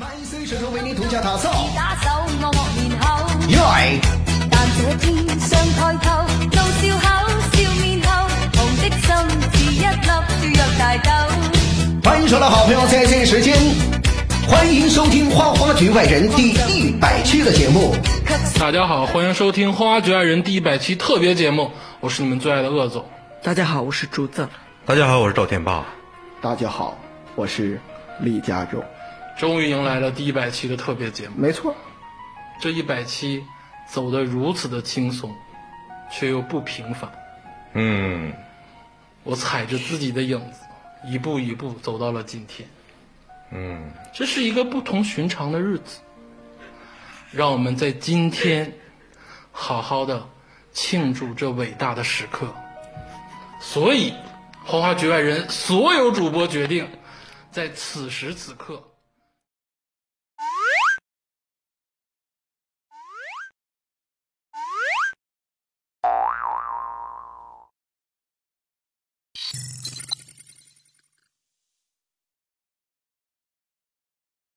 万岁舌头为你独家打造。打手我莫面口，耶！但这天上抬头，怒笑口，笑面后，红的心似一粒跳跃大豆。欢迎所有的好朋友在这个时间，欢迎收听《花花局外人》第一百期的节目。大家好，欢迎收听《花花局外人》第一百期特别节目，我是你们最爱的鄂总。大家好，我是竹子。大家好，我是赵天霸。大家好，我是李佳洲。终于迎来了第一百期的特别节目，没错，这一百期走得如此的轻松，却又不平凡。嗯，我踩着自己的影子，一步一步走到了今天。嗯，这是一个不同寻常的日子，让我们在今天好好的庆祝这伟大的时刻。所以，花花局外人所有主播决定，在此时此刻